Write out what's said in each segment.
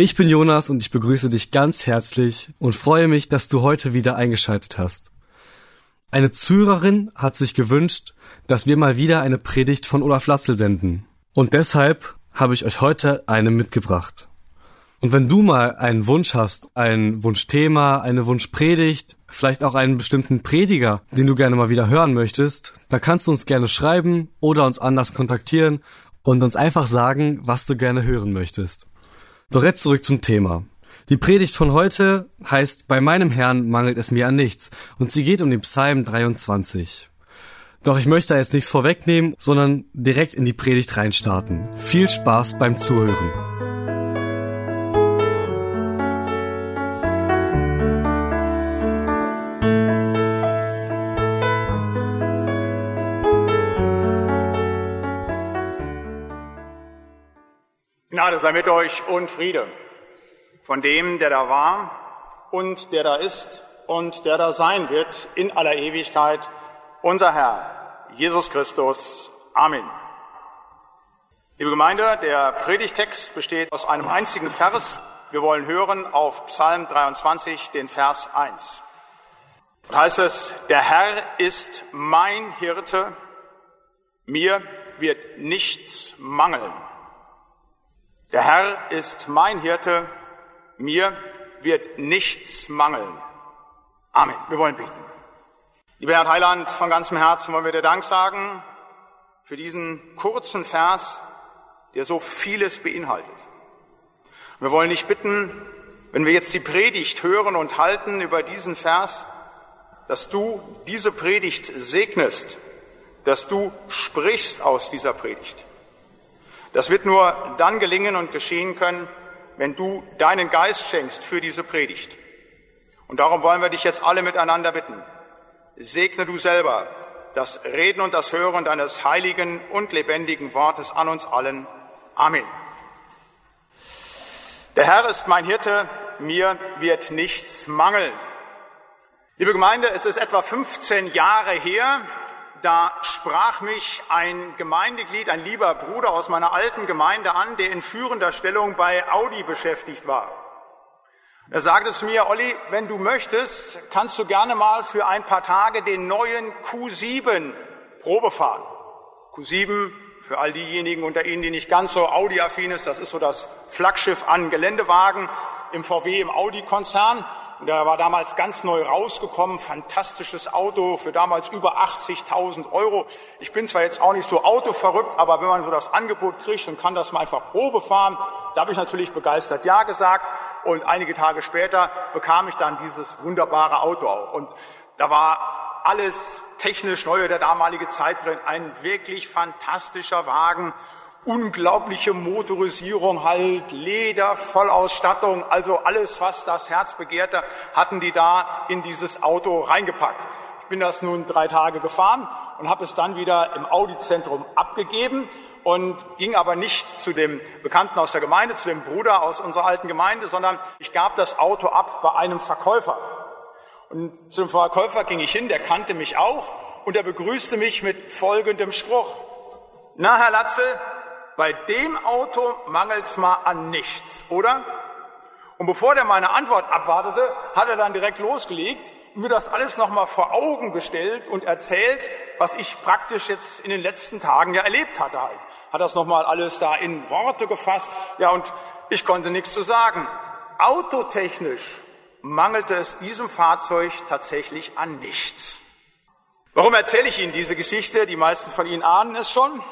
Ich bin Jonas und ich begrüße dich ganz herzlich und freue mich, dass du heute wieder eingeschaltet hast. Eine Zuhörerin hat sich gewünscht, dass wir mal wieder eine Predigt von Olaf Latzel senden. Und deshalb habe ich euch heute eine mitgebracht. Und wenn du mal einen Wunsch hast, ein Wunschthema, eine Wunschpredigt, vielleicht auch einen bestimmten Prediger, den du gerne mal wieder hören möchtest, dann kannst du uns gerne schreiben oder uns anders kontaktieren und uns einfach sagen, was du gerne hören möchtest. Doch jetzt zurück zum Thema. Die Predigt von heute heißt Bei meinem Herrn mangelt es mir an nichts und sie geht um den Psalm 23. Doch ich möchte jetzt nichts vorwegnehmen, sondern direkt in die Predigt reinstarten. Viel Spaß beim Zuhören. Gnade sei mit euch und Friede von dem, der da war und der da ist und der da sein wird in aller Ewigkeit, unser Herr, Jesus Christus. Amen. Liebe Gemeinde, der Predigtext besteht aus einem einzigen Vers. Wir wollen hören auf Psalm 23, den Vers 1. Und heißt es, der Herr ist mein Hirte, mir wird nichts mangeln. Der Herr ist mein Hirte, mir wird nichts mangeln. Amen. Wir wollen beten. Lieber Herr Heiland, von ganzem Herzen wollen wir dir Dank sagen für diesen kurzen Vers, der so vieles beinhaltet. Wir wollen dich bitten, wenn wir jetzt die Predigt hören und halten über diesen Vers, dass du diese Predigt segnest, dass du sprichst aus dieser Predigt. Das wird nur dann gelingen und geschehen können, wenn du deinen Geist schenkst für diese Predigt. Und darum wollen wir dich jetzt alle miteinander bitten. Segne du selber das Reden und das Hören deines heiligen und lebendigen Wortes an uns allen. Amen. Der Herr ist mein Hirte, mir wird nichts mangeln. Liebe Gemeinde, es ist etwa 15 Jahre her, da sprach mich ein Gemeindeglied, ein lieber Bruder aus meiner alten Gemeinde an, der in führender Stellung bei Audi beschäftigt war. Er sagte zu mir, Olli, wenn du möchtest, kannst du gerne mal für ein paar Tage den neuen Q7 Probe fahren. Q7, für all diejenigen unter Ihnen, die nicht ganz so Audi-affin ist, das ist so das Flaggschiff an Geländewagen im VW, im Audi-Konzern. Der war damals ganz neu rausgekommen, fantastisches Auto für damals über 80.000 Euro. Ich bin zwar jetzt auch nicht so autoverrückt, aber wenn man so das Angebot kriegt und kann das mal einfach Probe fahren, da habe ich natürlich begeistert Ja gesagt. Und einige Tage später bekam ich dann dieses wunderbare Auto auch. Und da war alles technisch neu der damalige Zeit drin. Ein wirklich fantastischer Wagen unglaubliche Motorisierung halt, Leder, Vollausstattung, also alles, was das Herz begehrte, hatten die da in dieses Auto reingepackt. Ich bin das nun drei Tage gefahren und habe es dann wieder im Audi-Zentrum abgegeben und ging aber nicht zu dem Bekannten aus der Gemeinde, zu dem Bruder aus unserer alten Gemeinde, sondern ich gab das Auto ab bei einem Verkäufer. Und zum Verkäufer ging ich hin, der kannte mich auch und er begrüßte mich mit folgendem Spruch. Na, Herr Latzel, bei dem Auto mangelt's mal an nichts, oder? Und bevor der meine Antwort abwartete, hat er dann direkt losgelegt, mir das alles nochmal vor Augen gestellt und erzählt, was ich praktisch jetzt in den letzten Tagen ja erlebt hatte halt. Hat das nochmal alles da in Worte gefasst. Ja, und ich konnte nichts zu sagen. Autotechnisch mangelte es diesem Fahrzeug tatsächlich an nichts. Warum erzähle ich Ihnen diese Geschichte? Die meisten von Ihnen ahnen es schon.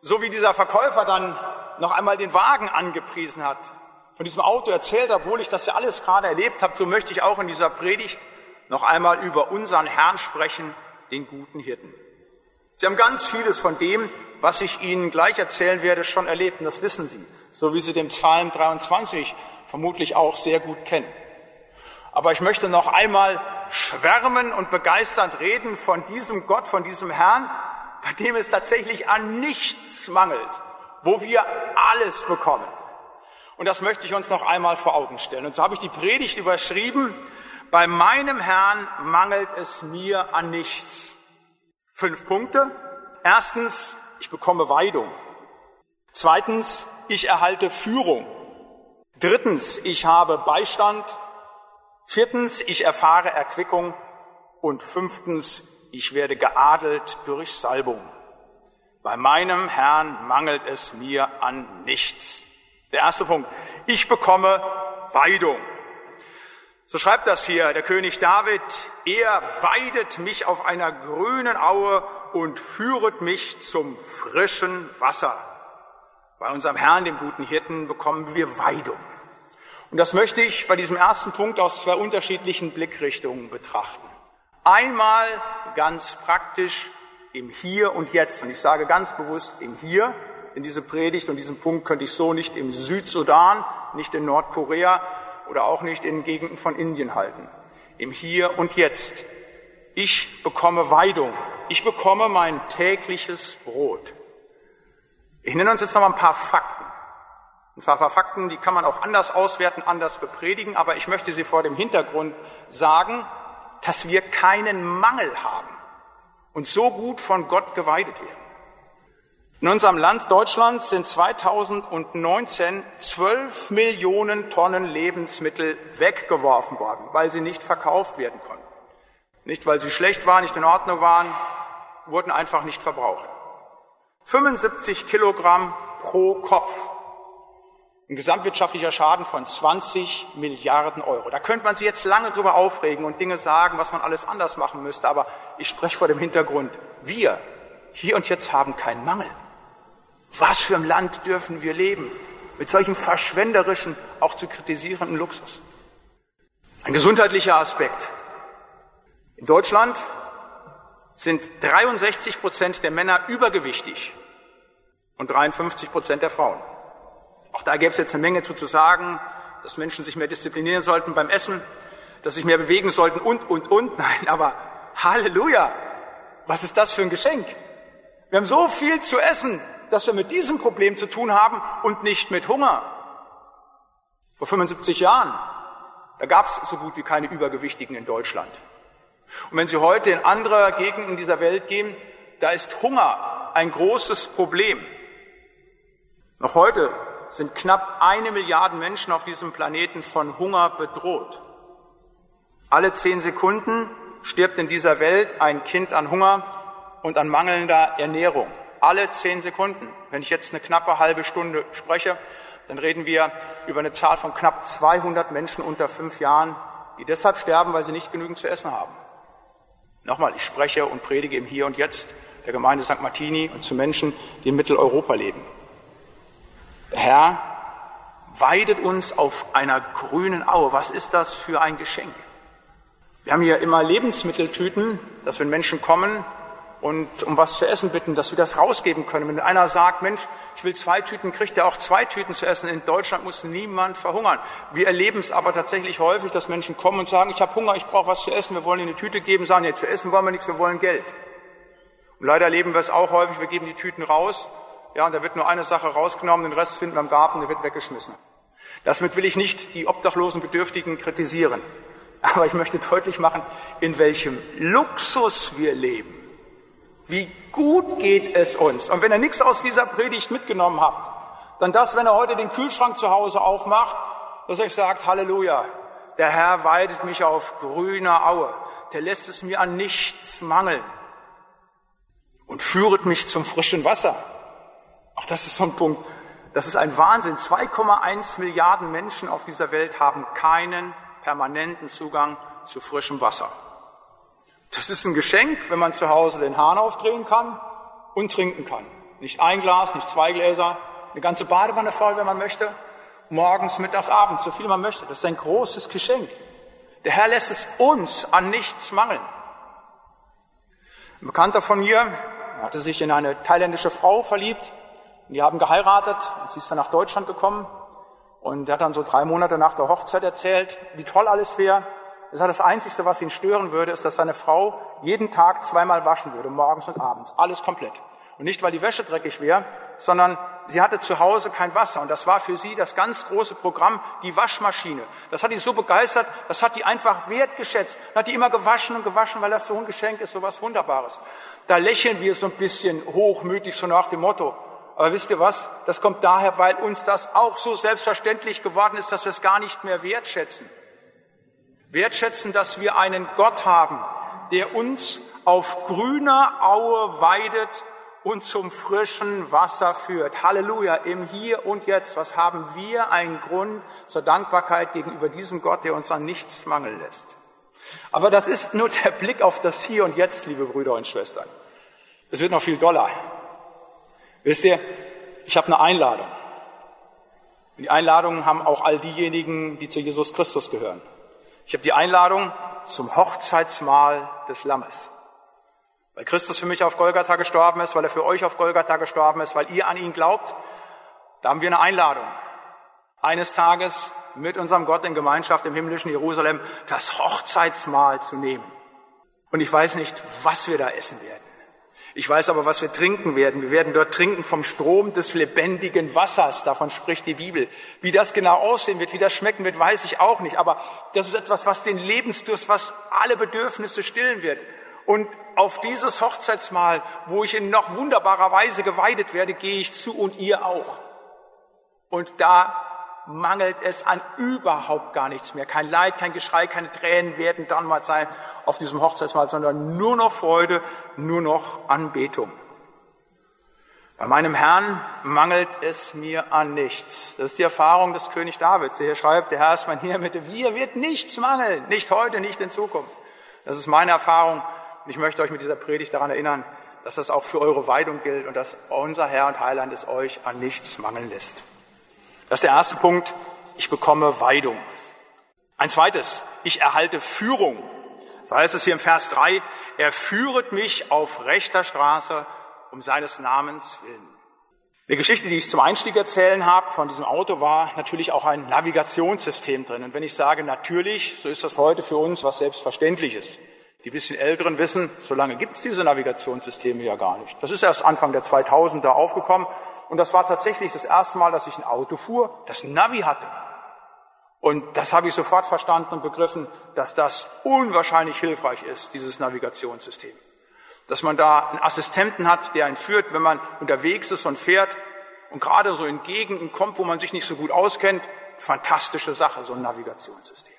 So wie dieser Verkäufer dann noch einmal den Wagen angepriesen hat, von diesem Auto erzählt, obwohl ich das ja alles gerade erlebt habe, so möchte ich auch in dieser Predigt noch einmal über unseren Herrn sprechen, den guten Hirten. Sie haben ganz vieles von dem, was ich Ihnen gleich erzählen werde, schon erlebt, und das wissen Sie, so wie Sie den Psalm 23 vermutlich auch sehr gut kennen. Aber ich möchte noch einmal schwärmen und begeisternd reden von diesem Gott, von diesem Herrn, bei dem es tatsächlich an nichts mangelt, wo wir alles bekommen. Und das möchte ich uns noch einmal vor Augen stellen. Und so habe ich die Predigt überschrieben, bei meinem Herrn mangelt es mir an nichts. Fünf Punkte. Erstens, ich bekomme Weidung. Zweitens, ich erhalte Führung. Drittens, ich habe Beistand. Viertens, ich erfahre Erquickung. Und fünftens, ich werde geadelt durch Salbung. Bei meinem Herrn mangelt es mir an nichts. Der erste Punkt, ich bekomme Weidung. So schreibt das hier der König David, er weidet mich auf einer grünen Aue und führet mich zum frischen Wasser. Bei unserem Herrn, dem guten Hirten, bekommen wir Weidung. Und das möchte ich bei diesem ersten Punkt aus zwei unterschiedlichen Blickrichtungen betrachten. Einmal ganz praktisch im Hier und Jetzt. Und ich sage ganz bewusst im Hier, denn diese Predigt und diesen Punkt könnte ich so nicht im Südsudan, nicht in Nordkorea oder auch nicht in Gegenden von Indien halten. Im Hier und Jetzt. Ich bekomme Weidung. Ich bekomme mein tägliches Brot. Ich nenne uns jetzt noch mal ein paar Fakten. Und zwar ein paar Fakten, die kann man auch anders auswerten, anders bepredigen, aber ich möchte sie vor dem Hintergrund sagen, dass wir keinen Mangel haben und so gut von Gott geweidet werden. In unserem Land Deutschland sind 2019 12 Millionen Tonnen Lebensmittel weggeworfen worden, weil sie nicht verkauft werden konnten. Nicht, weil sie schlecht waren, nicht in Ordnung waren, wurden einfach nicht verbraucht. 75 Kilogramm pro Kopf. Ein gesamtwirtschaftlicher Schaden von 20 Milliarden Euro. Da könnte man sich jetzt lange drüber aufregen und Dinge sagen, was man alles anders machen müsste. Aber ich spreche vor dem Hintergrund, wir hier und jetzt haben keinen Mangel. Was für ein Land dürfen wir leben? Mit solchem verschwenderischen, auch zu kritisierenden Luxus. Ein gesundheitlicher Aspekt. In Deutschland sind 63 Prozent der Männer übergewichtig und 53 Prozent der Frauen. Auch da gäbe es jetzt eine Menge zu, zu sagen, dass Menschen sich mehr disziplinieren sollten beim Essen, dass sich mehr bewegen sollten und, und, und. Nein, aber Halleluja! Was ist das für ein Geschenk? Wir haben so viel zu essen, dass wir mit diesem Problem zu tun haben und nicht mit Hunger. Vor 75 Jahren, da gab es so gut wie keine Übergewichtigen in Deutschland. Und wenn Sie heute in andere Gegenden dieser Welt gehen, da ist Hunger ein großes Problem. Noch heute sind knapp eine Milliarde Menschen auf diesem Planeten von Hunger bedroht. Alle zehn Sekunden stirbt in dieser Welt ein Kind an Hunger und an mangelnder Ernährung. Alle zehn Sekunden. Wenn ich jetzt eine knappe halbe Stunde spreche, dann reden wir über eine Zahl von knapp 200 Menschen unter fünf Jahren, die deshalb sterben, weil sie nicht genügend zu essen haben. Nochmal, ich spreche und predige im Hier und Jetzt der Gemeinde St. Martini und zu Menschen, die in Mitteleuropa leben. Herr weidet uns auf einer grünen Aue. Was ist das für ein Geschenk? Wir haben hier immer Lebensmitteltüten, dass wenn Menschen kommen und um was zu essen bitten, dass wir das rausgeben können. Wenn einer sagt, Mensch, ich will zwei Tüten, kriegt er auch zwei Tüten zu essen. In Deutschland muss niemand verhungern. Wir erleben es aber tatsächlich häufig, dass Menschen kommen und sagen, ich habe Hunger, ich brauche was zu essen, wir wollen ihnen eine Tüte geben, sagen, ja, zu essen wollen wir nichts, wir wollen Geld. Und leider erleben wir es auch häufig, wir geben die Tüten raus ja, und da wird nur eine Sache rausgenommen, den Rest finden wir im Garten, der wird weggeschmissen. Damit will ich nicht die obdachlosen Bedürftigen kritisieren. Aber ich möchte deutlich machen, in welchem Luxus wir leben. Wie gut geht es uns. Und wenn ihr nichts aus dieser Predigt mitgenommen habt, dann das, wenn er heute den Kühlschrank zu Hause aufmacht, dass er euch sagt, Halleluja, der Herr weidet mich auf grüner Aue, der lässt es mir an nichts mangeln und führet mich zum frischen Wasser. Auch das ist so ein Punkt. Das ist ein Wahnsinn. 2,1 Milliarden Menschen auf dieser Welt haben keinen permanenten Zugang zu frischem Wasser. Das ist ein Geschenk, wenn man zu Hause den Hahn aufdrehen kann und trinken kann. Nicht ein Glas, nicht zwei Gläser, eine ganze Badewanne voll, wenn man möchte. Morgens, mittags, abends, so viel man möchte. Das ist ein großes Geschenk. Der Herr lässt es uns an nichts mangeln. Ein Bekannter von mir hatte sich in eine thailändische Frau verliebt und die haben geheiratet und sie ist dann nach Deutschland gekommen und er hat dann so drei Monate nach der Hochzeit erzählt, wie toll alles wäre. er sagt, das Einzige, was ihn stören würde, ist, dass seine Frau jeden Tag zweimal waschen würde, morgens und abends. Alles komplett. Und nicht, weil die Wäsche dreckig wäre, sondern sie hatte zu Hause kein Wasser. Und das war für sie das ganz große Programm, die Waschmaschine. Das hat die so begeistert, das hat die einfach wertgeschätzt. Dann hat die immer gewaschen und gewaschen, weil das so ein Geschenk ist, so was Wunderbares. Da lächeln wir so ein bisschen hochmütig, so nach dem Motto. Aber wisst ihr was? Das kommt daher, weil uns das auch so selbstverständlich geworden ist, dass wir es gar nicht mehr wertschätzen. Wertschätzen, dass wir einen Gott haben, der uns auf grüner Aue weidet und zum frischen Wasser führt. Halleluja, im Hier und Jetzt. Was haben wir einen Grund zur Dankbarkeit gegenüber diesem Gott, der uns an nichts mangeln lässt? Aber das ist nur der Blick auf das Hier und Jetzt, liebe Brüder und Schwestern. Es wird noch viel doller. Wisst ihr, ich habe eine Einladung. Und die Einladung haben auch all diejenigen, die zu Jesus Christus gehören. Ich habe die Einladung zum Hochzeitsmahl des Lammes. Weil Christus für mich auf Golgatha gestorben ist, weil er für euch auf Golgatha gestorben ist, weil ihr an ihn glaubt, da haben wir eine Einladung. Eines Tages mit unserem Gott in Gemeinschaft im himmlischen Jerusalem das Hochzeitsmahl zu nehmen. Und ich weiß nicht, was wir da essen werden. Ich weiß aber, was wir trinken werden. Wir werden dort trinken vom Strom des lebendigen Wassers. Davon spricht die Bibel. Wie das genau aussehen wird, wie das schmecken wird, weiß ich auch nicht. Aber das ist etwas, was den Lebensdurst, was alle Bedürfnisse stillen wird. Und auf dieses Hochzeitsmahl, wo ich in noch wunderbarer Weise geweidet werde, gehe ich zu und ihr auch. Und da mangelt es an überhaupt gar nichts mehr. Kein Leid, kein Geschrei, keine Tränen werden dann mal sein auf diesem Hochzeitsmahl, sondern nur noch Freude, nur noch Anbetung. Bei meinem Herrn mangelt es mir an nichts. Das ist die Erfahrung des König Davids. Er schreibt, der Herr ist mein mit mir wird nichts mangeln. Nicht heute, nicht in Zukunft. Das ist meine Erfahrung und ich möchte euch mit dieser Predigt daran erinnern, dass das auch für eure Weidung gilt und dass unser Herr und Heiland es euch an nichts mangeln lässt. Das ist der erste Punkt. Ich bekomme Weidung. Ein zweites. Ich erhalte Führung. So heißt es hier im Vers 3. Er führet mich auf rechter Straße um seines Namens willen. Die Geschichte, die ich zum Einstieg erzählen habe von diesem Auto, war natürlich auch ein Navigationssystem drin. Und wenn ich sage natürlich, so ist das heute für uns was Selbstverständliches. Die bisschen Älteren wissen, so lange gibt es diese Navigationssysteme ja gar nicht. Das ist erst Anfang der 2000er aufgekommen und das war tatsächlich das erste Mal, dass ich ein Auto fuhr, das Navi hatte. Und das habe ich sofort verstanden und begriffen, dass das unwahrscheinlich hilfreich ist, dieses Navigationssystem. Dass man da einen Assistenten hat, der einen führt, wenn man unterwegs ist und fährt und gerade so in Gegenden kommt, wo man sich nicht so gut auskennt. Fantastische Sache, so ein Navigationssystem.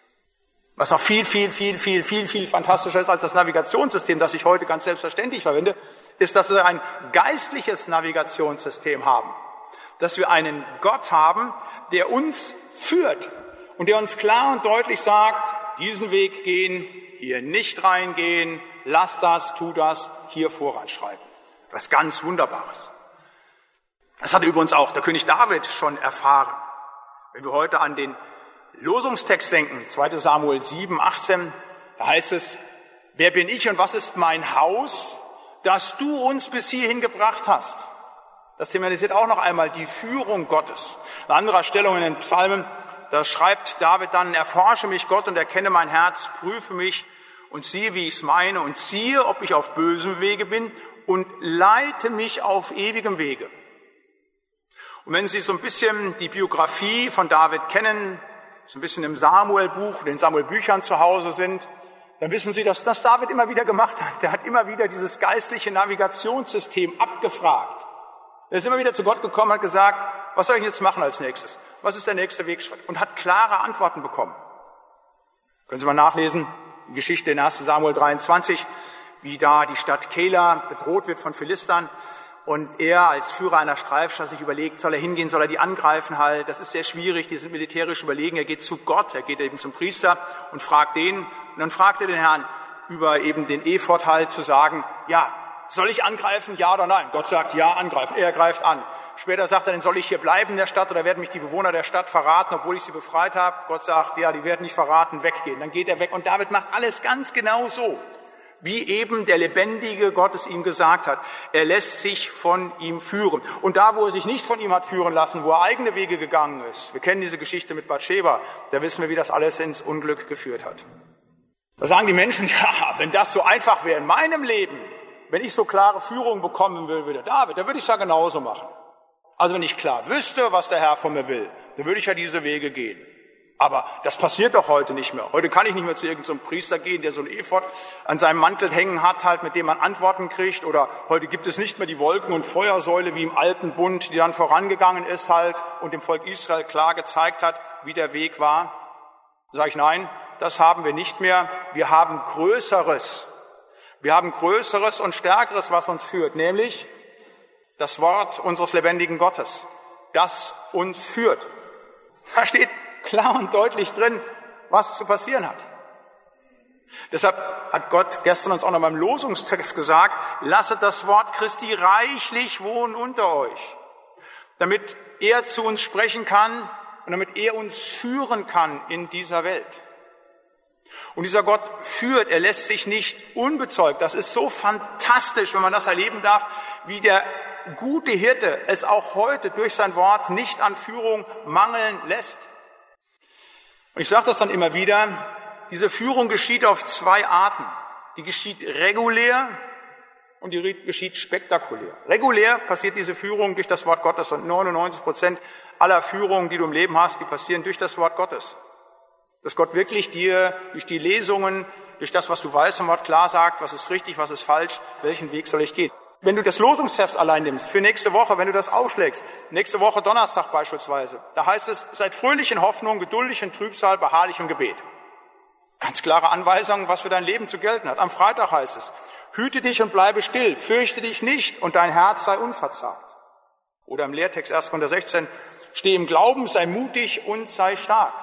Was noch viel, viel, viel, viel, viel, viel fantastischer ist als das Navigationssystem, das ich heute ganz selbstverständlich verwende, ist, dass wir ein geistliches Navigationssystem haben. Dass wir einen Gott haben, der uns führt und der uns klar und deutlich sagt, diesen Weg gehen, hier nicht reingehen, lass das, tu das, hier voranschreiben. Was ganz Wunderbares. Das hat übrigens auch der König David schon erfahren. Wenn wir heute an den Losungstext denken, 2 Samuel 7, 18, da heißt es, wer bin ich und was ist mein Haus, das du uns bis hierhin gebracht hast? Das thematisiert auch noch einmal die Führung Gottes. An anderer Stellung in den Psalmen, da schreibt David dann, erforsche mich Gott und erkenne mein Herz, prüfe mich und siehe, wie ich es meine und siehe, ob ich auf bösem Wege bin und leite mich auf ewigem Wege. Und wenn Sie so ein bisschen die Biografie von David kennen, so ein bisschen im Samuel-Buch, den Samuel-Büchern zu Hause sind, dann wissen Sie, dass das David immer wieder gemacht hat. Der hat immer wieder dieses geistliche Navigationssystem abgefragt. Er ist immer wieder zu Gott gekommen und hat gesagt, was soll ich jetzt machen als nächstes? Was ist der nächste Wegschritt? Und hat klare Antworten bekommen. Können Sie mal nachlesen, die Geschichte in 1 Samuel 23, wie da die Stadt Kela bedroht wird von Philistern. Und er als Führer einer Streifschar sich überlegt, soll er hingehen, soll er die angreifen halt. Das ist sehr schwierig, die sind militärisch überlegen. Er geht zu Gott, er geht eben zum Priester und fragt den. Und dann fragt er den Herrn über eben den Ephod halt zu sagen, ja, soll ich angreifen, ja oder nein? Gott sagt, ja, angreifen. Er greift an. Später sagt er, dann soll ich hier bleiben in der Stadt oder werden mich die Bewohner der Stadt verraten, obwohl ich sie befreit habe? Gott sagt, ja, die werden nicht verraten, weggehen. Dann geht er weg und David macht alles ganz genau so wie eben der lebendige Gott es ihm gesagt hat. Er lässt sich von ihm führen. Und da, wo er sich nicht von ihm hat führen lassen, wo er eigene Wege gegangen ist, wir kennen diese Geschichte mit Bathsheba, da wissen wir, wie das alles ins Unglück geführt hat. Da sagen die Menschen, ja, wenn das so einfach wäre in meinem Leben, wenn ich so klare Führung bekommen will wie der David, dann würde ich es ja genauso machen. Also wenn ich klar wüsste, was der Herr von mir will, dann würde ich ja diese Wege gehen. Aber das passiert doch heute nicht mehr. Heute kann ich nicht mehr zu irgendeinem Priester gehen, der so ein Ephod an seinem Mantel hängen hat, halt, mit dem man Antworten kriegt. Oder heute gibt es nicht mehr die Wolken- und Feuersäule wie im alten Bund, die dann vorangegangen ist halt und dem Volk Israel klar gezeigt hat, wie der Weg war. Sage ich, nein, das haben wir nicht mehr. Wir haben Größeres. Wir haben Größeres und Stärkeres, was uns führt, nämlich das Wort unseres lebendigen Gottes, das uns führt. Da steht klar und deutlich drin, was zu passieren hat. Deshalb hat Gott gestern uns auch noch beim Losungstext gesagt, lasset das Wort Christi reichlich wohnen unter euch, damit er zu uns sprechen kann und damit er uns führen kann in dieser Welt. Und dieser Gott führt, er lässt sich nicht unbezeugt. Das ist so fantastisch, wenn man das erleben darf, wie der gute Hirte es auch heute durch sein Wort nicht an Führung mangeln lässt. Und ich sage das dann immer wieder, diese Führung geschieht auf zwei Arten. Die geschieht regulär und die geschieht spektakulär. Regulär passiert diese Führung durch das Wort Gottes und 99 Prozent aller Führungen, die du im Leben hast, die passieren durch das Wort Gottes. Dass Gott wirklich dir durch die Lesungen, durch das, was du weißt im Wort klar sagt, was ist richtig, was ist falsch, welchen Weg soll ich gehen. Wenn du das Losungsheft allein nimmst, für nächste Woche, wenn du das aufschlägst, nächste Woche Donnerstag beispielsweise, da heißt es, seid fröhlich in Hoffnung, geduldig in Trübsal, beharrlich im Gebet. Ganz klare Anweisungen, was für dein Leben zu gelten hat. Am Freitag heißt es, hüte dich und bleibe still, fürchte dich nicht und dein Herz sei unverzagt. Oder im Lehrtext 1. Korinther 16, steh im Glauben, sei mutig und sei stark.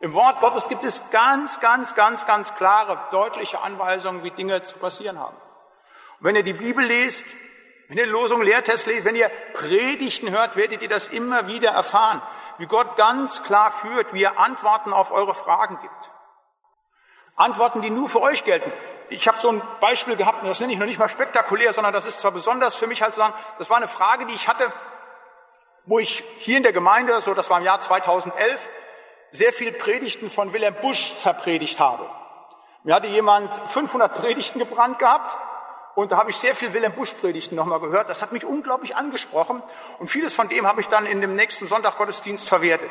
Im Wort Gottes gibt es ganz, ganz, ganz, ganz klare, deutliche Anweisungen, wie Dinge zu passieren haben. Und wenn ihr die Bibel lest, wenn ihr Losung, Lehrtest lest, wenn ihr Predigten hört, werdet ihr das immer wieder erfahren, wie Gott ganz klar führt, wie er Antworten auf eure Fragen gibt. Antworten, die nur für euch gelten. Ich habe so ein Beispiel gehabt, und das nenne ich noch nicht mal spektakulär, sondern das ist zwar besonders für mich halt zu sagen, das war eine Frage, die ich hatte, wo ich hier in der Gemeinde, so das war im Jahr 2011, sehr viel Predigten von Wilhelm Busch verpredigt habe. Mir hatte jemand 500 Predigten gebrannt gehabt und da habe ich sehr viel Wilhelm Busch Predigten nochmal gehört. Das hat mich unglaublich angesprochen und vieles von dem habe ich dann in dem nächsten Sonntag Gottesdienst verwertet.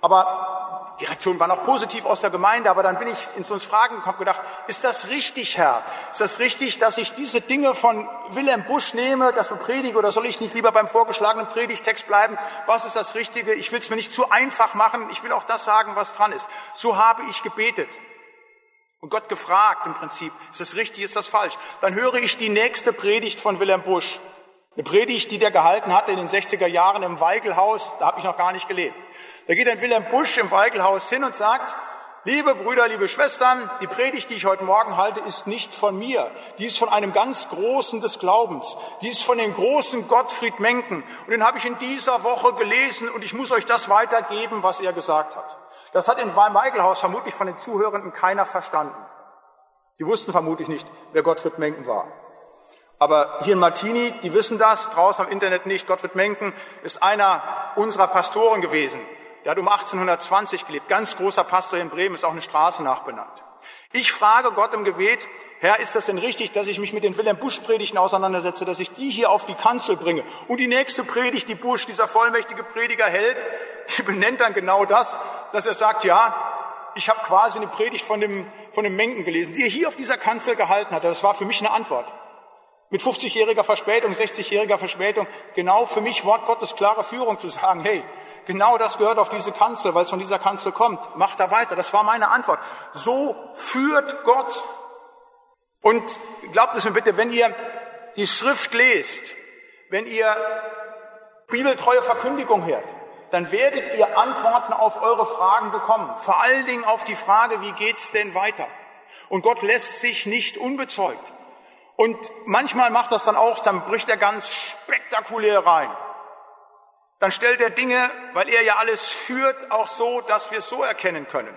Aber die Reaktion war noch positiv aus der Gemeinde, aber dann bin ich ins uns Fragen gekommen und gedacht, ist das richtig, Herr? Ist das richtig, dass ich diese Dinge von Wilhelm Busch nehme, das bepredige, oder soll ich nicht lieber beim vorgeschlagenen Predigtext bleiben? Was ist das Richtige? Ich will es mir nicht zu einfach machen, ich will auch das sagen, was dran ist. So habe ich gebetet. Und Gott gefragt im Prinzip, ist das richtig, ist das falsch? Dann höre ich die nächste Predigt von Wilhelm Busch. Eine Predigt, die der gehalten hatte in den 60er Jahren im Weigelhaus, da habe ich noch gar nicht gelebt. Da geht ein Wilhelm Busch im Weigelhaus hin und sagt, liebe Brüder, liebe Schwestern, die Predigt, die ich heute Morgen halte, ist nicht von mir. Die ist von einem ganz Großen des Glaubens. Die ist von dem großen Gottfried Menken. Und den habe ich in dieser Woche gelesen und ich muss euch das weitergeben, was er gesagt hat. Das hat in Weigelhaus vermutlich von den Zuhörenden keiner verstanden. Die wussten vermutlich nicht, wer Gottfried Menken war. Aber hier in Martini, die wissen das, draußen am Internet nicht. Gottfried Menken ist einer unserer Pastoren gewesen. Der hat um 1820 gelebt. Ganz großer Pastor in Bremen, ist auch eine Straße nachbenannt. Ich frage Gott im Gebet, Herr, ist das denn richtig, dass ich mich mit den Wilhelm Busch Predigten auseinandersetze, dass ich die hier auf die Kanzel bringe? Und die nächste Predigt, die Busch, dieser vollmächtige Prediger hält, die benennt dann genau das, dass er sagt, ja, ich habe quasi eine Predigt von dem, von dem Menken gelesen, die er hier auf dieser Kanzel gehalten hat. Das war für mich eine Antwort. Mit 50-jähriger Verspätung, 60-jähriger Verspätung, genau für mich Wort Gottes klare Führung zu sagen, hey, genau das gehört auf diese Kanzel, weil es von dieser Kanzel kommt. Macht da weiter. Das war meine Antwort. So führt Gott. Und glaubt es mir bitte, wenn ihr die Schrift lest, wenn ihr bibeltreue Verkündigung hört, dann werdet ihr Antworten auf eure Fragen bekommen. Vor allen Dingen auf die Frage, wie geht's denn weiter? Und Gott lässt sich nicht unbezeugt. Und manchmal macht das dann auch, dann bricht er ganz spektakulär rein. Dann stellt er Dinge, weil er ja alles führt, auch so, dass wir es so erkennen können.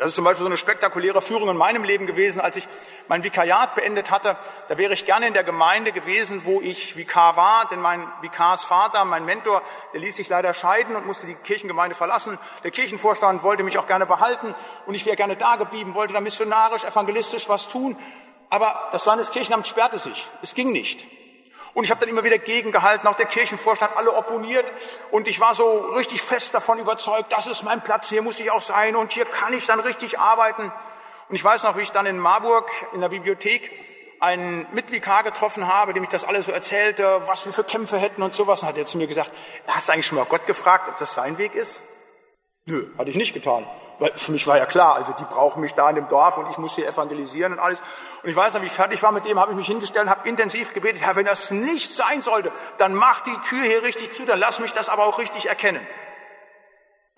Das ist zum Beispiel so eine spektakuläre Führung in meinem Leben gewesen, als ich mein Vikariat beendet hatte. Da wäre ich gerne in der Gemeinde gewesen, wo ich Vikar war, denn mein Vikarsvater, mein Mentor, der ließ sich leider scheiden und musste die Kirchengemeinde verlassen. Der Kirchenvorstand wollte mich auch gerne behalten und ich wäre gerne da geblieben, wollte da missionarisch, evangelistisch was tun. Aber das Landeskirchenamt sperrte sich. Es ging nicht. Und ich habe dann immer wieder gegengehalten, auch der Kirchenvorstand, alle opponiert. Und ich war so richtig fest davon überzeugt, das ist mein Platz, hier muss ich auch sein und hier kann ich dann richtig arbeiten. Und ich weiß noch, wie ich dann in Marburg in der Bibliothek einen Mitvikar getroffen habe, dem ich das alles so erzählte, was wir für Kämpfe hätten und sowas. Und hat er zu mir gesagt, hast du eigentlich schon mal Gott gefragt, ob das sein Weg ist? Nö, hatte ich nicht getan. Weil für mich war ja klar, also die brauchen mich da in dem Dorf und ich muss hier evangelisieren und alles. Und ich weiß noch, wie ich fertig war mit dem, habe ich mich hingestellt und habe intensiv gebetet, Herr, wenn das nicht sein sollte, dann mach die Tür hier richtig zu, dann lass mich das aber auch richtig erkennen.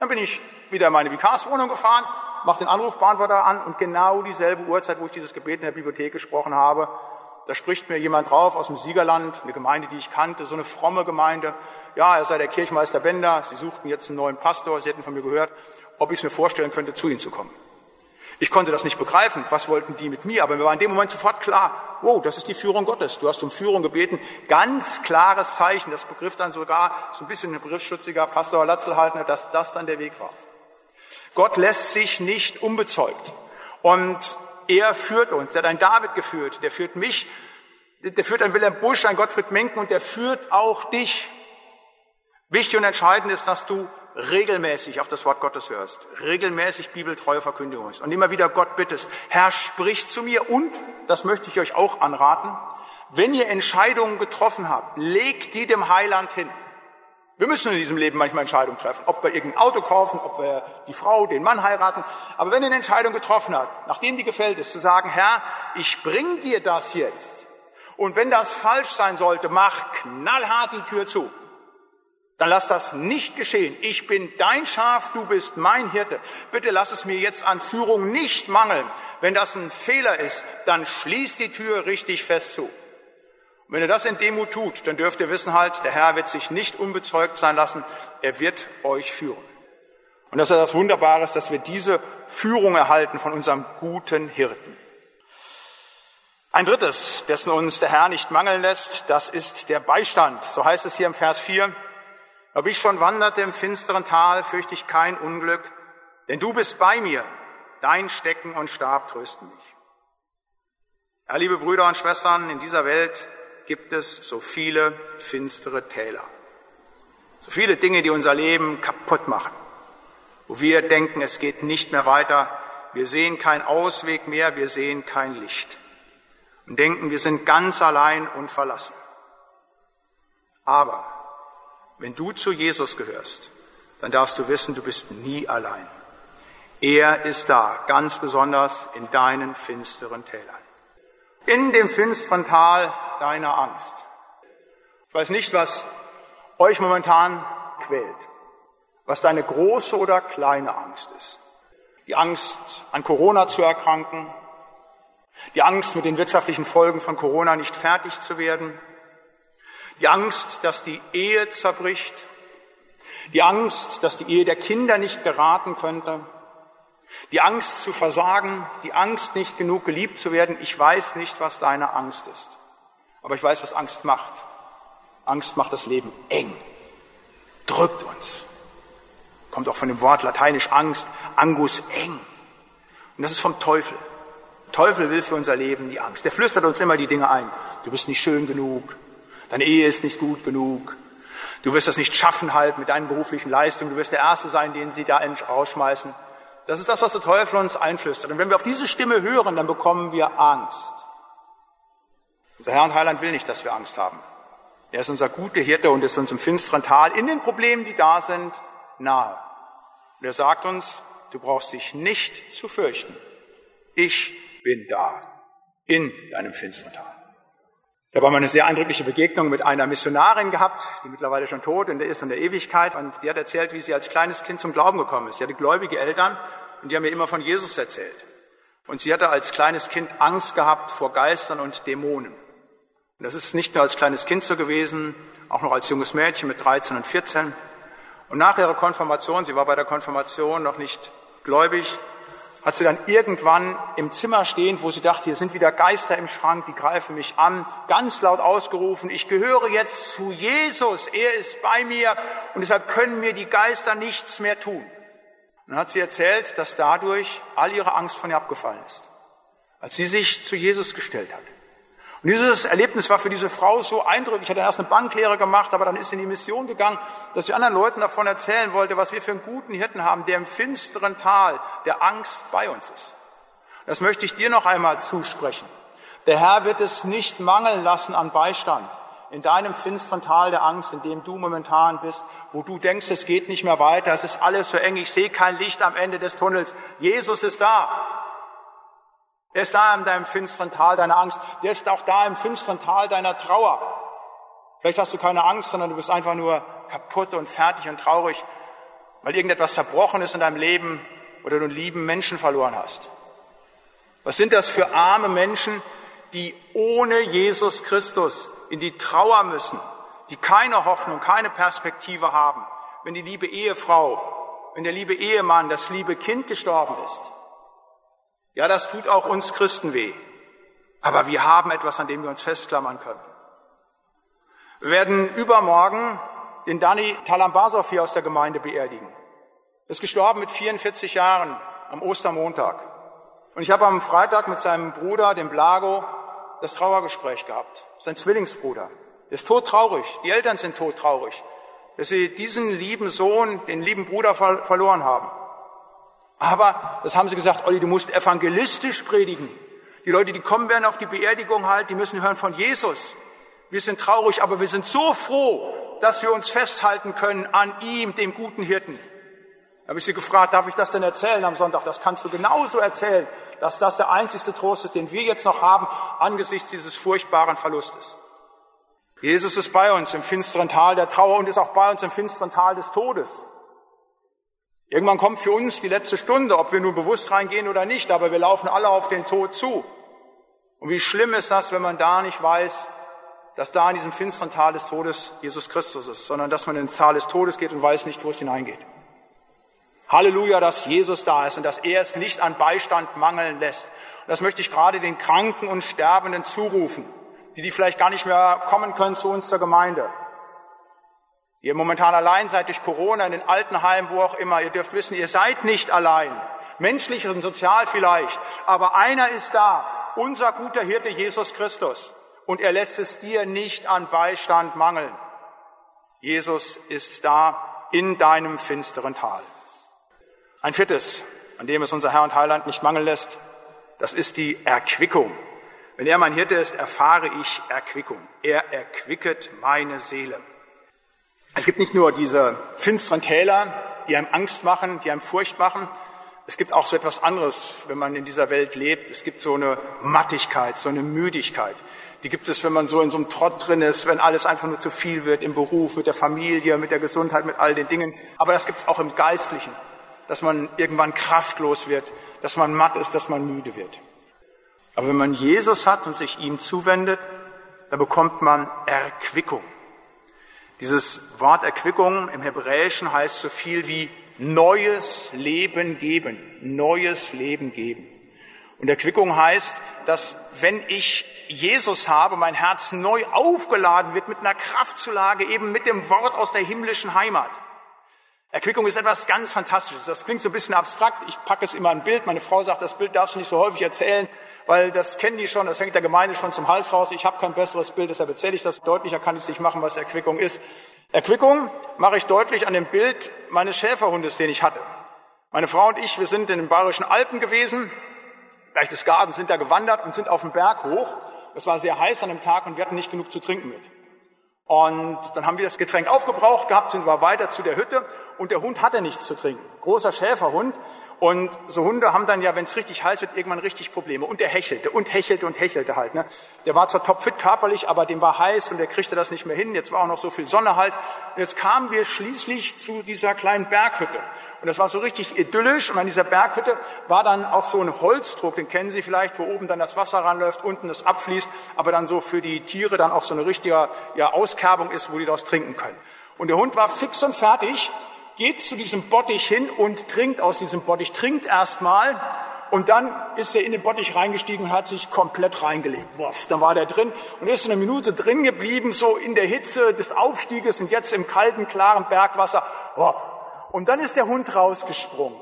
Dann bin ich wieder in meine Vikarswohnung gefahren, mache den Anrufbeantworter an und genau dieselbe Uhrzeit, wo ich dieses Gebet in der Bibliothek gesprochen habe, da spricht mir jemand drauf aus dem Siegerland, eine Gemeinde, die ich kannte, so eine fromme Gemeinde. Ja, er sei der Kirchmeister Bender, sie suchten jetzt einen neuen Pastor, sie hätten von mir gehört ob ich es mir vorstellen könnte, zu ihnen zu kommen. Ich konnte das nicht begreifen, was wollten die mit mir, aber mir war in dem Moment sofort klar, wow, das ist die Führung Gottes. Du hast um Führung gebeten, ganz klares Zeichen. Das begriff dann sogar so ein bisschen ein begriffsschutziger Pastor Latzelhaltner, dass das dann der Weg war. Gott lässt sich nicht unbezeugt. Und er führt uns. Der hat einen David geführt, der führt mich, der führt einen Wilhelm Busch, einen Gottfried Menken und der führt auch dich. Wichtig und entscheidend ist, dass du regelmäßig auf das Wort Gottes hörst, regelmäßig bibeltreue Verkündigung ist und immer wieder Gott bittest, Herr, sprich zu mir und, das möchte ich euch auch anraten, wenn ihr Entscheidungen getroffen habt, legt die dem Heiland hin. Wir müssen in diesem Leben manchmal Entscheidungen treffen, ob wir irgendein Auto kaufen, ob wir die Frau, den Mann heiraten. Aber wenn ihr eine Entscheidung getroffen habt, nachdem die gefällt ist, zu sagen, Herr, ich bring dir das jetzt. Und wenn das falsch sein sollte, mach knallhart die Tür zu dann lass das nicht geschehen. Ich bin dein Schaf, du bist mein Hirte. Bitte lass es mir jetzt an Führung nicht mangeln. Wenn das ein Fehler ist, dann schließ die Tür richtig fest zu. Und wenn ihr das in Demut tut, dann dürft ihr wissen halt, der Herr wird sich nicht unbezeugt sein lassen. Er wird euch führen. Und das ist das Wunderbare, dass wir diese Führung erhalten von unserem guten Hirten. Ein drittes, dessen uns der Herr nicht mangeln lässt, das ist der Beistand. So heißt es hier im Vers 4. Ob ich schon wanderte im finsteren Tal, fürchte ich kein Unglück, denn du bist bei mir, dein Stecken und Stab trösten mich. Ja, liebe Brüder und Schwestern, in dieser Welt gibt es so viele finstere Täler. So viele Dinge, die unser Leben kaputt machen. Wo wir denken, es geht nicht mehr weiter. Wir sehen keinen Ausweg mehr. Wir sehen kein Licht. Und denken, wir sind ganz allein und verlassen. Aber wenn du zu Jesus gehörst, dann darfst du wissen, du bist nie allein. Er ist da, ganz besonders in deinen finsteren Tälern. In dem finsteren Tal deiner Angst. Ich weiß nicht, was euch momentan quält, was deine große oder kleine Angst ist. Die Angst, an Corona zu erkranken, die Angst, mit den wirtschaftlichen Folgen von Corona nicht fertig zu werden, die Angst, dass die Ehe zerbricht. Die Angst, dass die Ehe der Kinder nicht geraten könnte. Die Angst zu versagen. Die Angst, nicht genug geliebt zu werden. Ich weiß nicht, was deine Angst ist. Aber ich weiß, was Angst macht. Angst macht das Leben eng. Drückt uns. Kommt auch von dem Wort lateinisch Angst. Angus eng. Und das ist vom Teufel. Der Teufel will für unser Leben die Angst. Der flüstert uns immer die Dinge ein. Du bist nicht schön genug. Deine Ehe ist nicht gut genug. Du wirst das nicht schaffen halt mit deinen beruflichen Leistungen. Du wirst der Erste sein, den sie da rausschmeißen. Das ist das, was der Teufel uns einflüstert. Und wenn wir auf diese Stimme hören, dann bekommen wir Angst. Unser Herr und Heiland will nicht, dass wir Angst haben. Er ist unser guter Hirte und ist uns im finsteren Tal in den Problemen, die da sind, nahe. Und er sagt uns, du brauchst dich nicht zu fürchten. Ich bin da in deinem finsteren Tal. Ich habe einmal eine sehr eindrückliche Begegnung mit einer Missionarin gehabt, die mittlerweile schon tot und ist in der Ewigkeit. Und die hat erzählt, wie sie als kleines Kind zum Glauben gekommen ist. Sie hatte gläubige Eltern und die haben mir immer von Jesus erzählt. Und sie hatte als kleines Kind Angst gehabt vor Geistern und Dämonen. Und das ist nicht nur als kleines Kind so gewesen, auch noch als junges Mädchen mit 13 und 14. Und nach ihrer Konfirmation, sie war bei der Konfirmation noch nicht gläubig, hat sie dann irgendwann im Zimmer stehend, wo sie dachte, hier sind wieder Geister im Schrank, die greifen mich an, ganz laut ausgerufen, ich gehöre jetzt zu Jesus, er ist bei mir und deshalb können mir die Geister nichts mehr tun. Und dann hat sie erzählt, dass dadurch all ihre Angst von ihr abgefallen ist, als sie sich zu Jesus gestellt hat. Und dieses Erlebnis war für diese Frau so eindrücklich. Ich hatte erst eine Banklehre gemacht, aber dann ist sie in die Mission gegangen, dass sie anderen Leuten davon erzählen wollte, was wir für einen guten Hirten haben, der im finsteren Tal der Angst bei uns ist. Das möchte ich dir noch einmal zusprechen. Der Herr wird es nicht mangeln lassen an Beistand in deinem finsteren Tal der Angst, in dem du momentan bist, wo du denkst, es geht nicht mehr weiter, es ist alles so eng, ich sehe kein Licht am Ende des Tunnels. Jesus ist da. Er ist da in deinem finsteren Tal deiner Angst. Der ist auch da im finsteren Tal deiner Trauer. Vielleicht hast du keine Angst, sondern du bist einfach nur kaputt und fertig und traurig, weil irgendetwas zerbrochen ist in deinem Leben oder du einen lieben Menschen verloren hast. Was sind das für arme Menschen, die ohne Jesus Christus in die Trauer müssen, die keine Hoffnung, keine Perspektive haben, wenn die liebe Ehefrau, wenn der liebe Ehemann, das liebe Kind gestorben ist? Ja, das tut auch uns Christen weh. Aber wir haben etwas, an dem wir uns festklammern können. Wir werden übermorgen den Dani Talambasov hier aus der Gemeinde beerdigen. Er ist gestorben mit 44 Jahren am Ostermontag. Und ich habe am Freitag mit seinem Bruder, dem Blago, das Trauergespräch gehabt. Sein Zwillingsbruder. Er ist todtraurig. Die Eltern sind todtraurig, dass sie diesen lieben Sohn, den lieben Bruder verloren haben. Aber, das haben sie gesagt, Olli, du musst evangelistisch predigen. Die Leute, die kommen werden auf die Beerdigung halt, die müssen hören von Jesus. Wir sind traurig, aber wir sind so froh, dass wir uns festhalten können an ihm, dem guten Hirten. Da habe ich sie gefragt, darf ich das denn erzählen am Sonntag? Das kannst du genauso erzählen, dass das der einzigste Trost ist, den wir jetzt noch haben angesichts dieses furchtbaren Verlustes. Jesus ist bei uns im finsteren Tal der Trauer und ist auch bei uns im finsteren Tal des Todes. Irgendwann kommt für uns die letzte Stunde, ob wir nun bewusst reingehen oder nicht, aber wir laufen alle auf den Tod zu. Und wie schlimm ist das, wenn man da nicht weiß, dass da in diesem finsteren Tal des Todes Jesus Christus ist, sondern dass man in den Tal des Todes geht und weiß nicht, wo es hineingeht. Halleluja, dass Jesus da ist und dass er es nicht an Beistand mangeln lässt. Und das möchte ich gerade den Kranken und Sterbenden zurufen, die die vielleicht gar nicht mehr kommen können zu uns zur Gemeinde. Ihr momentan allein seid durch Corona in den Altenheimen, wo auch immer. Ihr dürft wissen, ihr seid nicht allein. Menschlich und sozial vielleicht. Aber einer ist da. Unser guter Hirte Jesus Christus. Und er lässt es dir nicht an Beistand mangeln. Jesus ist da in deinem finsteren Tal. Ein viertes, an dem es unser Herr und Heiland nicht mangeln lässt, das ist die Erquickung. Wenn er mein Hirte ist, erfahre ich Erquickung. Er erquicket meine Seele. Es gibt nicht nur diese finsteren Täler, die einem Angst machen, die einem Furcht machen. Es gibt auch so etwas anderes, wenn man in dieser Welt lebt. Es gibt so eine Mattigkeit, so eine Müdigkeit. Die gibt es, wenn man so in so einem Trott drin ist, wenn alles einfach nur zu viel wird im Beruf, mit der Familie, mit der Gesundheit, mit all den Dingen. Aber das gibt es auch im Geistlichen, dass man irgendwann kraftlos wird, dass man matt ist, dass man müde wird. Aber wenn man Jesus hat und sich ihm zuwendet, dann bekommt man Erquickung. Dieses Wort Erquickung im Hebräischen heißt so viel wie neues Leben geben, neues Leben geben. Und Erquickung heißt, dass wenn ich Jesus habe, mein Herz neu aufgeladen wird mit einer Kraftzulage, eben mit dem Wort aus der himmlischen Heimat. Erquickung ist etwas ganz Fantastisches. Das klingt so ein bisschen abstrakt. Ich packe es immer ein Bild. Meine Frau sagt, das Bild darfst du nicht so häufig erzählen weil das kennen die schon, das hängt der Gemeinde schon zum Hals raus. Ich habe kein besseres Bild, deshalb erzähle ich das. Deutlicher kann ich es nicht machen, was Erquickung ist. Erquickung mache ich deutlich an dem Bild meines Schäferhundes, den ich hatte. Meine Frau und ich, wir sind in den Bayerischen Alpen gewesen, Berchtesgaden sind da gewandert und sind auf den Berg hoch. Es war sehr heiß an dem Tag und wir hatten nicht genug zu trinken mit. Und dann haben wir das Getränk aufgebraucht gehabt, sind wir weiter zu der Hütte und der Hund hatte nichts zu trinken. Großer Schäferhund. Und so Hunde haben dann ja, wenn es richtig heiß wird, irgendwann richtig Probleme. Und der hechelte und hechelte und hechelte halt. Ne? Der war zwar topfit körperlich, aber dem war heiß und der kriegte das nicht mehr hin. Jetzt war auch noch so viel Sonne halt. Und jetzt kamen wir schließlich zu dieser kleinen Berghütte. Und das war so richtig idyllisch. Und an dieser Berghütte war dann auch so ein Holzdruck, den kennen Sie vielleicht, wo oben dann das Wasser ranläuft, unten das abfließt, aber dann so für die Tiere dann auch so eine richtige ja, Auskerbung ist, wo die daraus trinken können. Und der Hund war fix und fertig geht zu diesem Bottich hin und trinkt aus diesem Bottich, trinkt erstmal Und dann ist er in den Bottich reingestiegen und hat sich komplett reingelegt. Wuff, dann war der drin und ist eine Minute drin geblieben, so in der Hitze des Aufstieges und jetzt im kalten, klaren Bergwasser. Und dann ist der Hund rausgesprungen.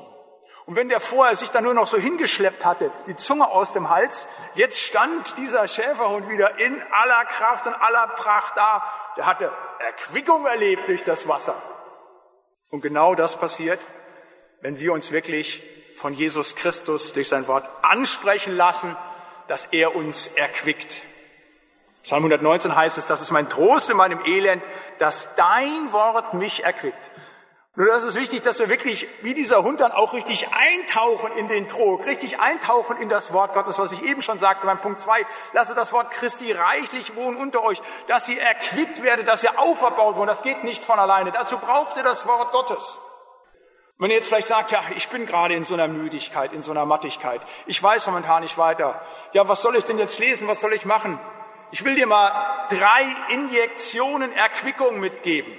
Und wenn der vorher sich dann nur noch so hingeschleppt hatte, die Zunge aus dem Hals, jetzt stand dieser Schäferhund wieder in aller Kraft und aller Pracht da. Der hatte Erquickung erlebt durch das Wasser. Und genau das passiert, wenn wir uns wirklich von Jesus Christus durch sein Wort ansprechen lassen, dass er uns erquickt. Psalm 119 heißt es, das ist mein Trost in meinem Elend, dass dein Wort mich erquickt. Nur das ist wichtig, dass wir wirklich wie dieser Hund dann auch richtig eintauchen in den Trog, richtig eintauchen in das Wort Gottes, was ich eben schon sagte beim Punkt zwei. Lasse das Wort Christi reichlich wohnen unter euch, dass ihr erquickt werdet, dass ihr auferbaut werdet. Das geht nicht von alleine. Dazu braucht ihr das Wort Gottes. Wenn ihr jetzt vielleicht sagt, ja, ich bin gerade in so einer Müdigkeit, in so einer Mattigkeit, ich weiß momentan nicht weiter, ja, was soll ich denn jetzt lesen, was soll ich machen? Ich will dir mal drei Injektionen Erquickung mitgeben.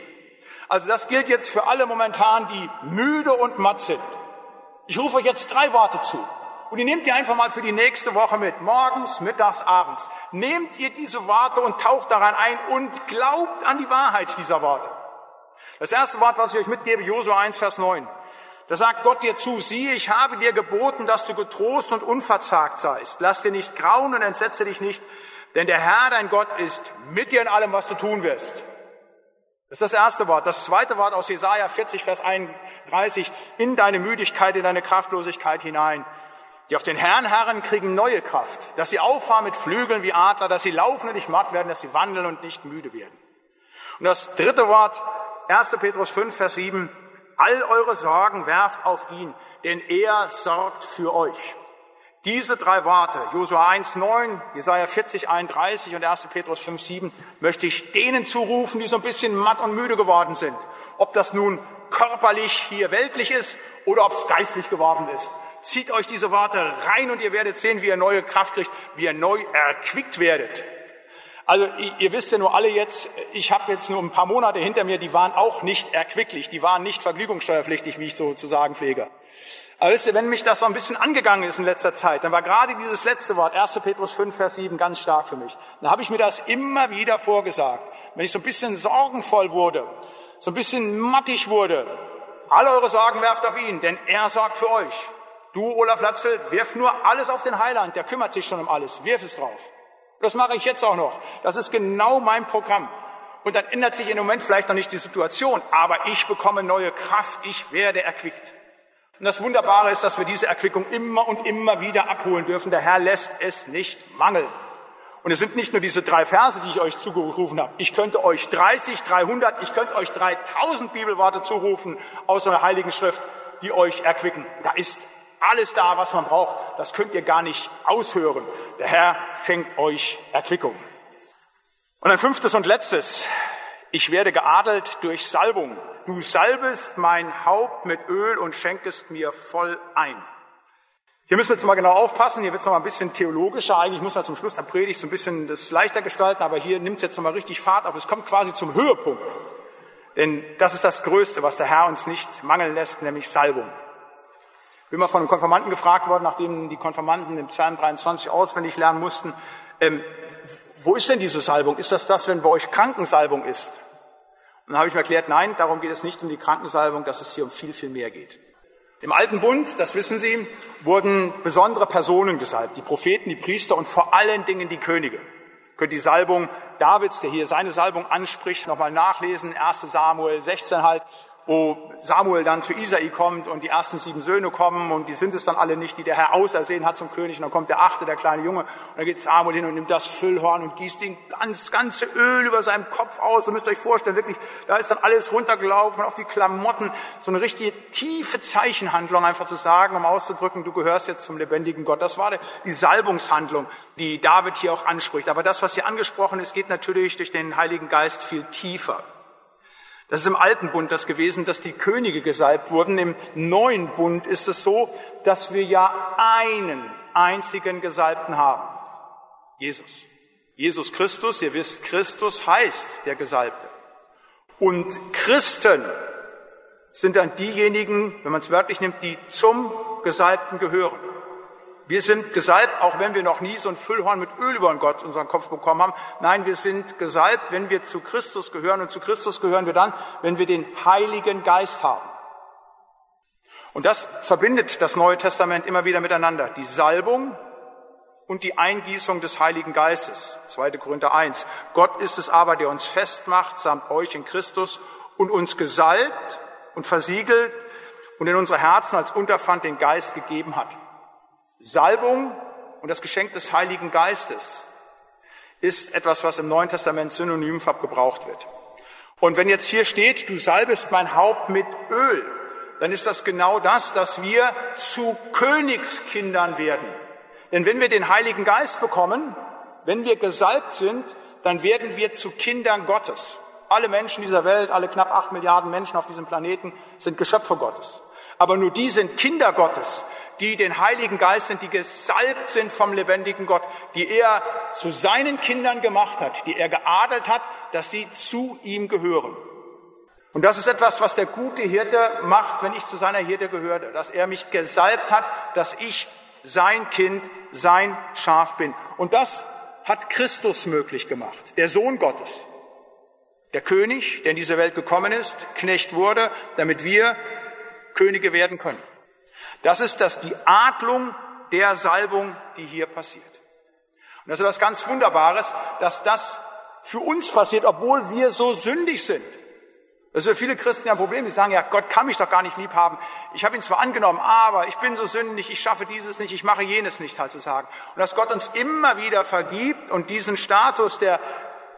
Also das gilt jetzt für alle momentan, die müde und matt sind. Ich rufe euch jetzt drei Worte zu. Und die nehmt ihr einfach mal für die nächste Woche mit. Morgens, mittags, abends. Nehmt ihr diese Worte und taucht daran ein und glaubt an die Wahrheit dieser Worte. Das erste Wort, was ich euch mitgebe, Josua 1, Vers 9. Da sagt Gott dir zu, siehe, ich habe dir geboten, dass du getrost und unverzagt seist. Lass dir nicht grauen und entsetze dich nicht, denn der Herr, dein Gott, ist mit dir in allem, was du tun wirst. Das ist das erste Wort. Das zweite Wort aus Jesaja 40, Vers 31. In deine Müdigkeit, in deine Kraftlosigkeit hinein. Die auf den Herrn Herren kriegen neue Kraft. Dass sie auffahren mit Flügeln wie Adler, dass sie laufen und nicht matt werden, dass sie wandeln und nicht müde werden. Und das dritte Wort, 1. Petrus 5, Vers 7. All eure Sorgen werft auf ihn, denn er sorgt für euch. Diese drei Worte, Josua 1, 9, Jesaja 40, 31 und 1. Petrus 5, 7, möchte ich denen zurufen, die so ein bisschen matt und müde geworden sind. Ob das nun körperlich hier weltlich ist oder ob es geistlich geworden ist. Zieht euch diese Worte rein und ihr werdet sehen, wie ihr neue Kraft kriegt, wie ihr neu erquickt werdet. Also ihr wisst ja nur alle jetzt, ich habe jetzt nur ein paar Monate hinter mir, die waren auch nicht erquicklich, die waren nicht vergnügungssteuerpflichtig, wie ich so zu sagen pflege. Aber wisst ihr, wenn mich das so ein bisschen angegangen ist in letzter Zeit, dann war gerade dieses letzte Wort, 1. Petrus 5, Vers 7, ganz stark für mich. Dann habe ich mir das immer wieder vorgesagt. Wenn ich so ein bisschen sorgenvoll wurde, so ein bisschen mattig wurde, alle eure Sorgen werft auf ihn, denn er sorgt für euch. Du, Olaf Latzel, wirf nur alles auf den Heiland, der kümmert sich schon um alles, wirf es drauf. Das mache ich jetzt auch noch. Das ist genau mein Programm. Und dann ändert sich im Moment vielleicht noch nicht die Situation, aber ich bekomme neue Kraft, ich werde erquickt. Und das Wunderbare ist, dass wir diese Erquickung immer und immer wieder abholen dürfen. Der Herr lässt es nicht mangeln. Und es sind nicht nur diese drei Verse, die ich euch zugerufen habe. Ich könnte euch 30, 300, ich könnte euch 3000 Bibelworte zurufen aus einer heiligen Schrift, die euch erquicken. Da ist alles da, was man braucht. Das könnt ihr gar nicht aushören. Der Herr schenkt euch Erquickung. Und ein fünftes und letztes. Ich werde geadelt durch Salbung. Du salbest mein Haupt mit Öl und schenkest mir voll ein. Hier müssen wir jetzt mal genau aufpassen. Hier wird es noch mal ein bisschen theologischer. Eigentlich muss man zum Schluss der Predigt so ein bisschen das leichter gestalten, aber hier nimmt es jetzt noch mal richtig Fahrt auf. Es kommt quasi zum Höhepunkt. Denn das ist das Größte, was der Herr uns nicht mangeln lässt, nämlich Salbung bin mal von einem Konfirmanden gefragt worden, nachdem die Konfirmanden im Psalm 23 auswendig lernen mussten, ähm, wo ist denn diese Salbung? Ist das das, wenn bei euch Krankensalbung ist? Und dann habe ich mir erklärt, nein, darum geht es nicht um die Krankensalbung, dass es hier um viel, viel mehr geht. Im Alten Bund, das wissen Sie, wurden besondere Personen gesalbt. Die Propheten, die Priester und vor allen Dingen die Könige. Könnt die Salbung Davids, der hier seine Salbung anspricht, nochmal nachlesen. 1 Samuel 16 halt wo Samuel dann zu Isai kommt und die ersten sieben Söhne kommen und die sind es dann alle nicht, die der Herr ausersehen hat zum König. Und dann kommt der achte, der kleine Junge, und dann geht Samuel hin und nimmt das Füllhorn und gießt den ganz, ganze Öl über seinem Kopf aus. Ihr müsst euch vorstellen, wirklich, da ist dann alles runtergelaufen auf die Klamotten. So eine richtige tiefe Zeichenhandlung, einfach zu sagen, um auszudrücken, du gehörst jetzt zum lebendigen Gott. Das war die Salbungshandlung, die David hier auch anspricht. Aber das, was hier angesprochen ist, geht natürlich durch den Heiligen Geist viel tiefer. Das ist im alten Bund das gewesen, dass die Könige gesalbt wurden. Im neuen Bund ist es so, dass wir ja einen einzigen Gesalbten haben. Jesus. Jesus Christus, ihr wisst, Christus heißt der Gesalbte. Und Christen sind dann diejenigen, wenn man es wörtlich nimmt, die zum Gesalbten gehören. Wir sind gesalbt, auch wenn wir noch nie so ein Füllhorn mit Öl über Gott unseren Kopf bekommen haben. Nein, wir sind gesalbt, wenn wir zu Christus gehören. Und zu Christus gehören wir dann, wenn wir den Heiligen Geist haben. Und das verbindet das Neue Testament immer wieder miteinander. Die Salbung und die Eingießung des Heiligen Geistes. 2. Korinther 1. Gott ist es aber, der uns festmacht, samt euch in Christus und uns gesalbt und versiegelt und in unsere Herzen als Unterpfand den Geist gegeben hat. Salbung und das Geschenk des Heiligen Geistes ist etwas, was im Neuen Testament synonymhaft gebraucht wird. Und wenn jetzt hier steht, du salbest mein Haupt mit Öl, dann ist das genau das, dass wir zu Königskindern werden. Denn wenn wir den Heiligen Geist bekommen, wenn wir gesalbt sind, dann werden wir zu Kindern Gottes. Alle Menschen dieser Welt, alle knapp acht Milliarden Menschen auf diesem Planeten sind Geschöpfe Gottes. Aber nur die sind Kinder Gottes, die den Heiligen Geist sind, die gesalbt sind vom lebendigen Gott, die er zu seinen Kindern gemacht hat, die er geadelt hat, dass sie zu ihm gehören. Und das ist etwas, was der gute Hirte macht, wenn ich zu seiner Hirte gehöre, dass er mich gesalbt hat, dass ich sein Kind, sein Schaf bin. Und das hat Christus möglich gemacht, der Sohn Gottes, der König, der in diese Welt gekommen ist, Knecht wurde, damit wir Könige werden können. Das ist das, die Adlung der Salbung, die hier passiert. Und das ist etwas ganz Wunderbares, dass das für uns passiert, obwohl wir so sündig sind. Das ist für viele Christen ja ein Problem. Die sagen, ja, Gott kann mich doch gar nicht lieb haben. Ich habe ihn zwar angenommen, aber ich bin so sündig, ich schaffe dieses nicht, ich mache jenes nicht, halt zu sagen. Und dass Gott uns immer wieder vergibt und diesen Status der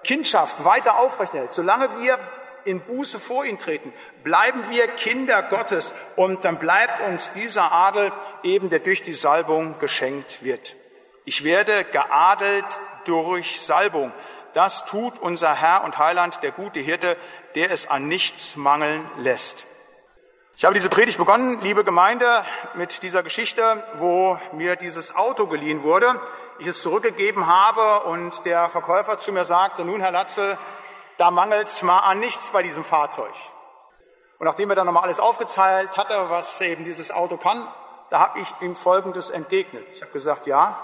Kindschaft weiter aufrechterhält. Solange wir in Buße vor ihn treten, bleiben wir Kinder Gottes und dann bleibt uns dieser Adel eben, der durch die Salbung geschenkt wird. Ich werde geadelt durch Salbung. Das tut unser Herr und Heiland, der gute Hirte, der es an nichts mangeln lässt. Ich habe diese Predigt begonnen, liebe Gemeinde, mit dieser Geschichte, wo mir dieses Auto geliehen wurde, ich es zurückgegeben habe und der Verkäufer zu mir sagte, nun Herr Latze, da mangelt es mal an nichts bei diesem Fahrzeug. Und nachdem er dann nochmal alles aufgezeigt hatte, was eben dieses Auto kann, da habe ich ihm Folgendes entgegnet. Ich habe gesagt, ja,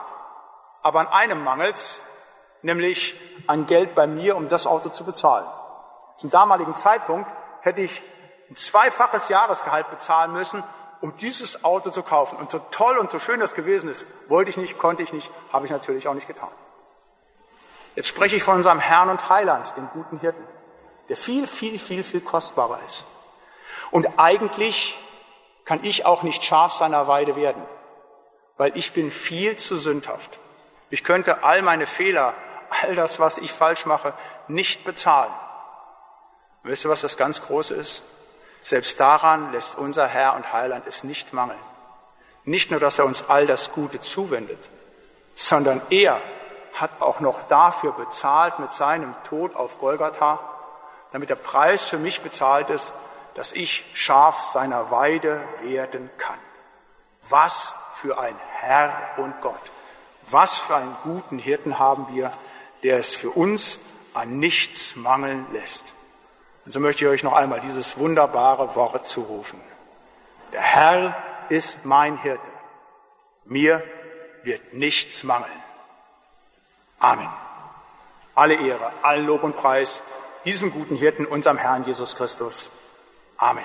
aber an einem mangelt's, nämlich an Geld bei mir, um das Auto zu bezahlen. Zum damaligen Zeitpunkt hätte ich ein zweifaches Jahresgehalt bezahlen müssen, um dieses Auto zu kaufen. Und so toll und so schön das gewesen ist, wollte ich nicht, konnte ich nicht, habe ich natürlich auch nicht getan. Jetzt spreche ich von unserem Herrn und Heiland, dem guten Hirten, der viel, viel, viel, viel kostbarer ist. Und eigentlich kann ich auch nicht Schaf seiner Weide werden, weil ich bin viel zu sündhaft. Ich könnte all meine Fehler, all das, was ich falsch mache, nicht bezahlen. Und wisst ihr, was das ganz Große ist? Selbst daran lässt unser Herr und Heiland es nicht mangeln. Nicht nur, dass er uns all das Gute zuwendet, sondern er hat auch noch dafür bezahlt mit seinem Tod auf Golgatha, damit der Preis für mich bezahlt ist, dass ich Schaf seiner Weide werden kann. Was für ein Herr und Gott. Was für einen guten Hirten haben wir, der es für uns an nichts mangeln lässt. Und so möchte ich euch noch einmal dieses wunderbare Wort zurufen. Der Herr ist mein Hirte. Mir wird nichts mangeln. Amen. Alle Ehre, allen Lob und Preis diesem guten Hirten, unserem Herrn Jesus Christus. Amen.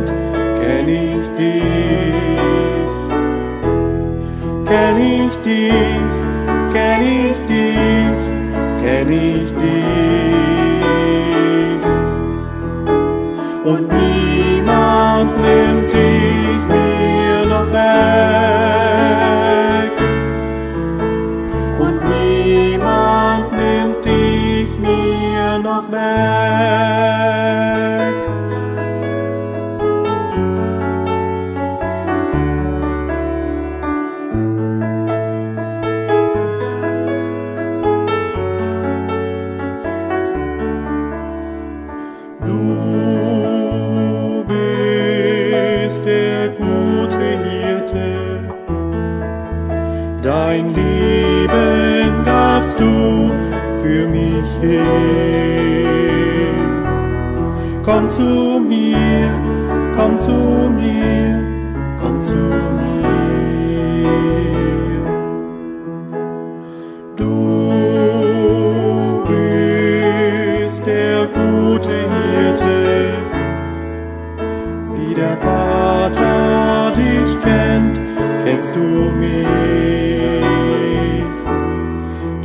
der Vater dich kennt, kennst du mich.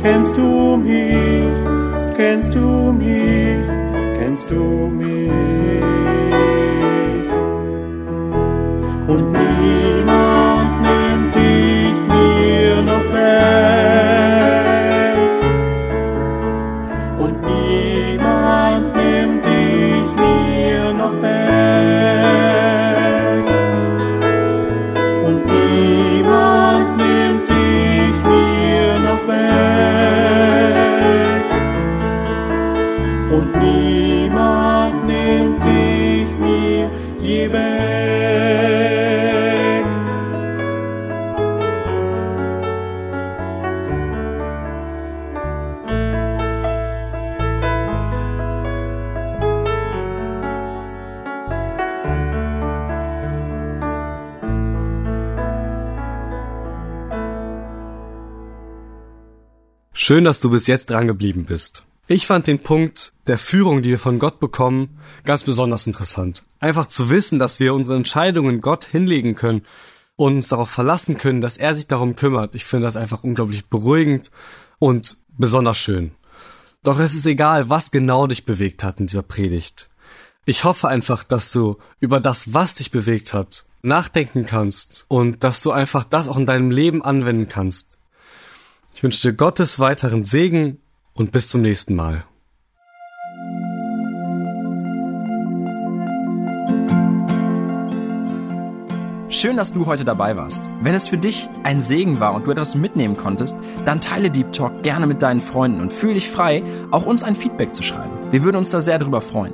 Kennst du mich, kennst du mich, kennst du mich. Schön, dass du bis jetzt dran geblieben bist. Ich fand den Punkt der Führung, die wir von Gott bekommen, ganz besonders interessant. Einfach zu wissen, dass wir unsere Entscheidungen Gott hinlegen können und uns darauf verlassen können, dass er sich darum kümmert. Ich finde das einfach unglaublich beruhigend und besonders schön. Doch es ist egal, was genau dich bewegt hat in dieser Predigt. Ich hoffe einfach, dass du über das, was dich bewegt hat, nachdenken kannst und dass du einfach das auch in deinem Leben anwenden kannst. Ich wünsche dir Gottes weiteren Segen und bis zum nächsten Mal. Schön, dass du heute dabei warst. Wenn es für dich ein Segen war und du etwas mitnehmen konntest, dann teile Deep Talk gerne mit deinen Freunden und fühl dich frei, auch uns ein Feedback zu schreiben. Wir würden uns da sehr darüber freuen.